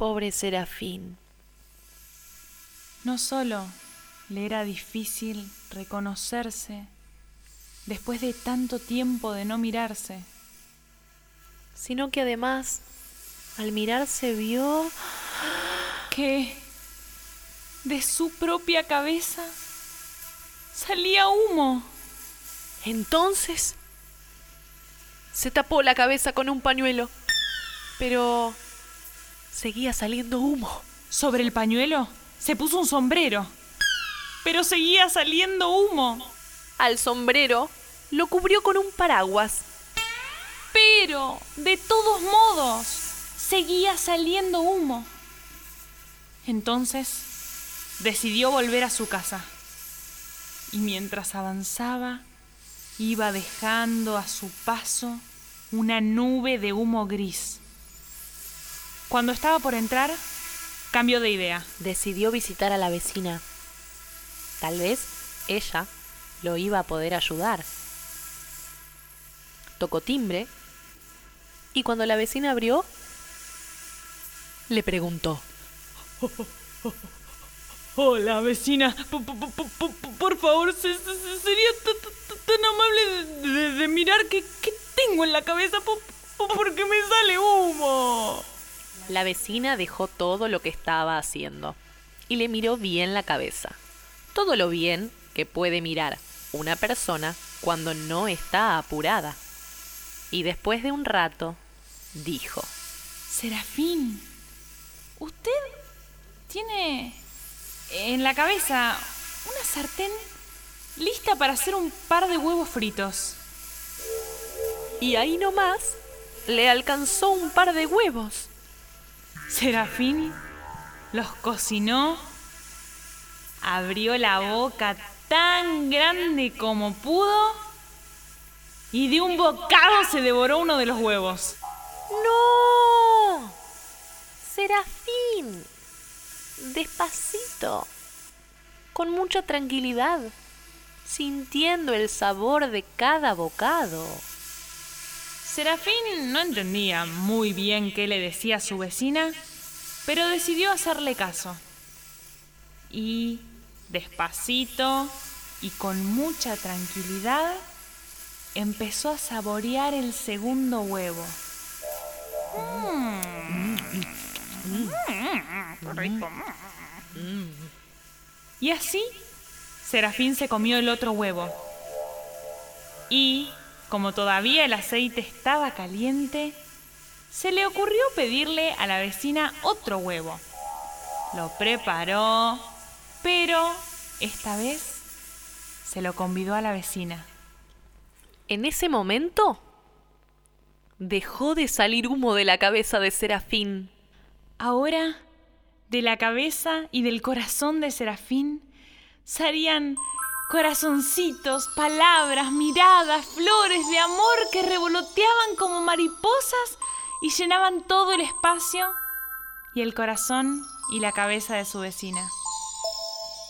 Pobre Serafín. No solo le era difícil reconocerse después de tanto tiempo de no mirarse, sino que además al mirarse vio que de su propia cabeza salía humo. Entonces se tapó la cabeza con un pañuelo, pero seguía saliendo humo. Sobre el pañuelo se puso un sombrero, pero seguía saliendo humo. Al sombrero lo cubrió con un paraguas. Pero, de todos modos, seguía saliendo humo. Entonces, decidió volver a su casa. Y mientras avanzaba, iba dejando a su paso una nube de humo gris. Cuando estaba por entrar, cambió de idea. Decidió visitar a la vecina. Tal vez ella lo iba a poder ayudar. Tocó timbre y cuando la vecina abrió, le preguntó. Hola, vecina. Por favor, sería tan amable de, mirar qué, tengo en la cabeza porque me sale. La vecina dejó todo lo que estaba haciendo y le miró bien la cabeza. Todo lo bien que puede mirar una persona cuando no está apurada. Y después de un rato, dijo, Serafín, usted tiene en la cabeza una sartén lista para hacer un par de huevos fritos. Y ahí nomás le alcanzó un par de huevos. Serafín los cocinó, abrió la boca tan grande como pudo y de un bocado se devoró uno de los huevos. ¡No! Serafín, despacito, con mucha tranquilidad, sintiendo el sabor de cada bocado. Serafín no entendía muy bien qué le decía a su vecina, pero decidió hacerle caso. Y, despacito y con mucha tranquilidad, empezó a saborear el segundo huevo. Y así, Serafín se comió el otro huevo. Y, como todavía el aceite estaba caliente, se le ocurrió pedirle a la vecina otro huevo. Lo preparó, pero esta vez se lo convidó a la vecina. En ese momento dejó de salir humo de la cabeza de Serafín. Ahora, de la cabeza y del corazón de Serafín salían corazoncitos, palabras, miradas, flores de amor que revoloteaban como mariposas y llenaban todo el espacio y el corazón y la cabeza de su vecina.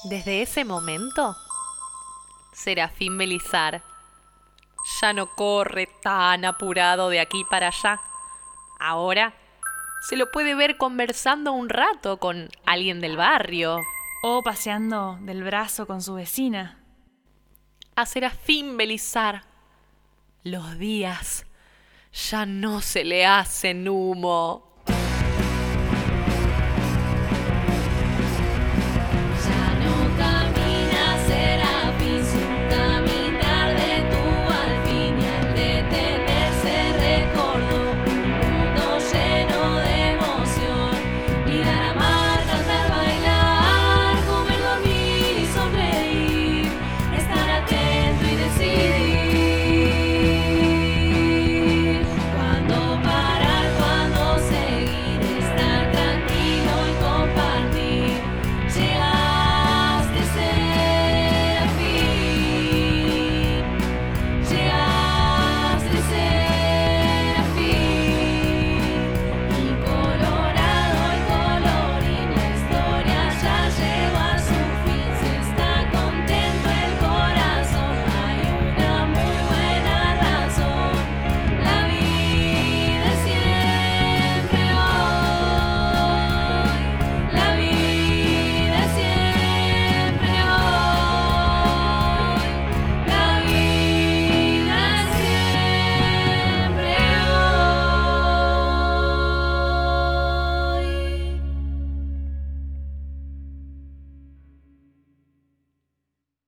Desde ese momento, Serafín Belizar ya no corre tan apurado de aquí para allá. Ahora se lo puede ver conversando un rato con alguien del barrio. O paseando del brazo con su vecina. A Serafín Belizar, los días ya no se le hacen humo.